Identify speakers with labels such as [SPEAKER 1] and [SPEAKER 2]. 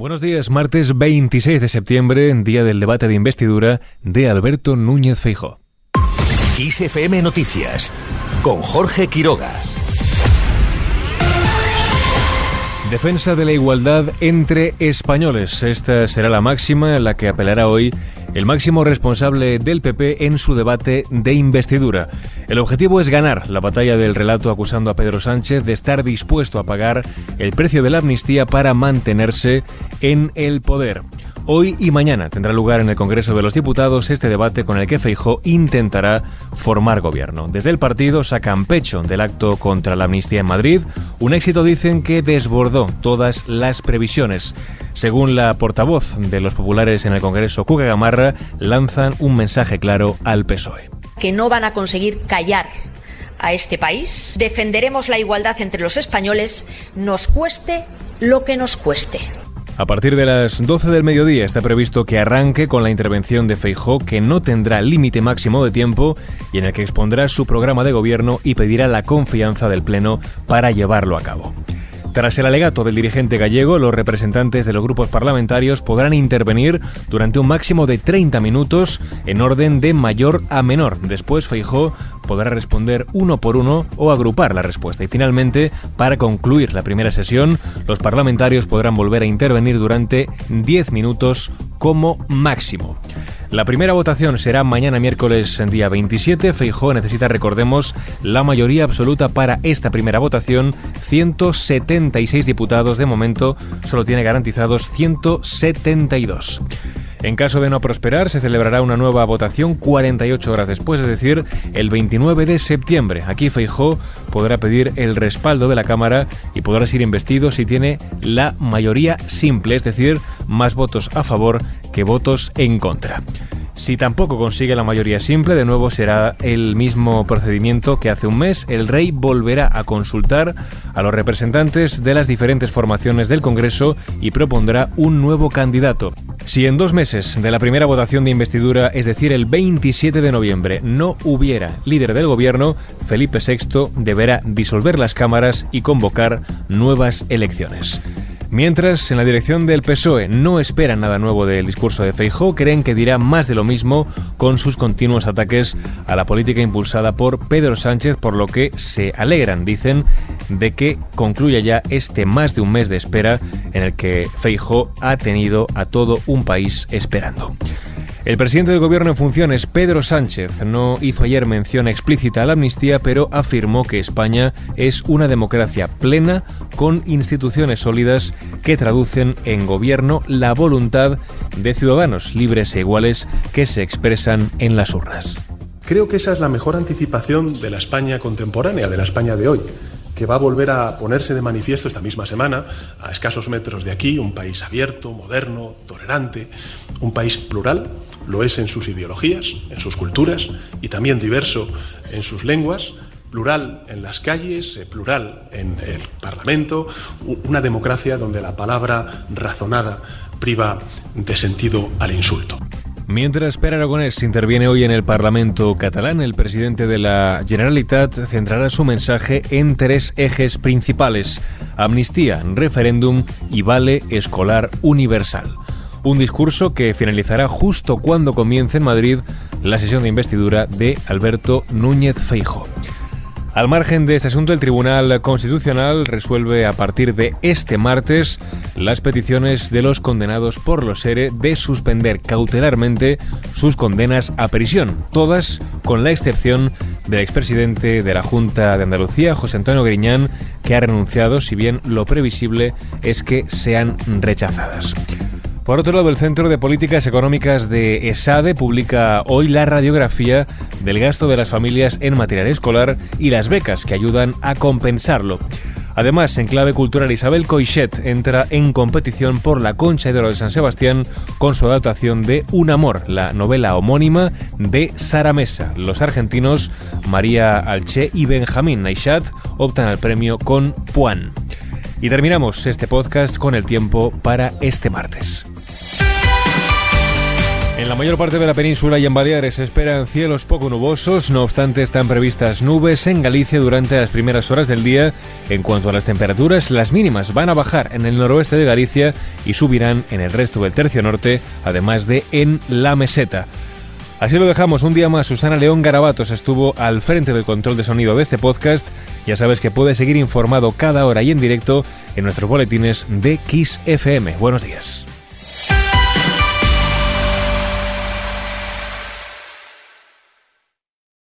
[SPEAKER 1] Buenos días, martes 26 de septiembre, día del debate de investidura de Alberto Núñez Feijó.
[SPEAKER 2] XFM Noticias con Jorge Quiroga.
[SPEAKER 1] Defensa de la igualdad entre españoles. Esta será la máxima en la que apelará hoy el máximo responsable del PP en su debate de investidura. El objetivo es ganar la batalla del relato acusando a Pedro Sánchez de estar dispuesto a pagar el precio de la amnistía para mantenerse en el poder. Hoy y mañana tendrá lugar en el Congreso de los Diputados este debate con el que Feijó intentará formar gobierno. Desde el partido sacan pecho del acto contra la amnistía en Madrid, un éxito dicen que desbordó todas las previsiones. Según la portavoz de los populares en el Congreso, Cuca Gamarra, lanzan un mensaje claro al PSOE.
[SPEAKER 3] Que no van a conseguir callar a este país. Defenderemos la igualdad entre los españoles, nos cueste lo que nos cueste.
[SPEAKER 1] A partir de las 12 del mediodía está previsto que arranque con la intervención de Feijó, que no tendrá límite máximo de tiempo y en el que expondrá su programa de gobierno y pedirá la confianza del Pleno para llevarlo a cabo. Tras el alegato del dirigente gallego, los representantes de los grupos parlamentarios podrán intervenir durante un máximo de 30 minutos en orden de mayor a menor. Después Feijó podrá responder uno por uno o agrupar la respuesta. Y finalmente, para concluir la primera sesión, los parlamentarios podrán volver a intervenir durante 10 minutos como máximo. La primera votación será mañana miércoles en día 27. Feijó necesita, recordemos, la mayoría absoluta para esta primera votación. 176 diputados de momento, solo tiene garantizados 172. En caso de no prosperar, se celebrará una nueva votación 48 horas después, es decir, el 29 de septiembre. Aquí Feijó podrá pedir el respaldo de la Cámara y podrá ser investido si tiene la mayoría simple, es decir, más votos a favor que votos en contra. Si tampoco consigue la mayoría simple, de nuevo será el mismo procedimiento que hace un mes. El rey volverá a consultar a los representantes de las diferentes formaciones del Congreso y propondrá un nuevo candidato. Si en dos meses de la primera votación de investidura, es decir, el 27 de noviembre, no hubiera líder del gobierno, Felipe VI deberá disolver las cámaras y convocar nuevas elecciones. Mientras, en la dirección del PSOE no esperan nada nuevo del discurso de Feijó, creen que dirá más de lo mismo con sus continuos ataques a la política impulsada por Pedro Sánchez, por lo que se alegran, dicen, de que concluya ya este más de un mes de espera en el que Feijó ha tenido a todo un país esperando. El presidente del gobierno en funciones, Pedro Sánchez, no hizo ayer mención explícita a la amnistía, pero afirmó que España es una democracia plena con instituciones sólidas que traducen en gobierno la voluntad de ciudadanos libres e iguales que se expresan en las urnas.
[SPEAKER 4] Creo que esa es la mejor anticipación de la España contemporánea, de la España de hoy que va a volver a ponerse de manifiesto esta misma semana, a escasos metros de aquí, un país abierto, moderno, tolerante, un país plural, lo es en sus ideologías, en sus culturas y también diverso en sus lenguas, plural en las calles, eh, plural en el Parlamento, una democracia donde la palabra razonada priva de sentido al insulto.
[SPEAKER 1] Mientras Per Aragonés interviene hoy en el Parlamento catalán, el presidente de la Generalitat centrará su mensaje en tres ejes principales: amnistía, referéndum y vale escolar universal. Un discurso que finalizará justo cuando comience en Madrid la sesión de investidura de Alberto Núñez Feijo. Al margen de este asunto, el Tribunal Constitucional resuelve a partir de este martes las peticiones de los condenados por los SERE de suspender cautelarmente sus condenas a prisión, todas con la excepción del expresidente de la Junta de Andalucía, José Antonio Griñán, que ha renunciado, si bien lo previsible es que sean rechazadas. Por otro lado, el Centro de Políticas Económicas de ESADE publica hoy la radiografía del gasto de las familias en material escolar y las becas que ayudan a compensarlo. Además, en clave cultural, Isabel Coixet entra en competición por la Concha de Oro de San Sebastián con su adaptación de Un Amor, la novela homónima de Sara Mesa. Los argentinos María Alche y Benjamín Naishat optan al premio con Puan. Y terminamos este podcast con el tiempo para este martes. En la mayor parte de la península y en Baleares se esperan cielos poco nubosos, no obstante están previstas nubes en Galicia durante las primeras horas del día. En cuanto a las temperaturas, las mínimas van a bajar en el noroeste de Galicia y subirán en el resto del tercio norte, además de en la meseta. Así lo dejamos un día más. Susana León Garabatos estuvo al frente del control de sonido de este podcast. Ya sabes que puedes seguir informado cada hora y en directo en nuestros boletines de Kiss FM. Buenos días.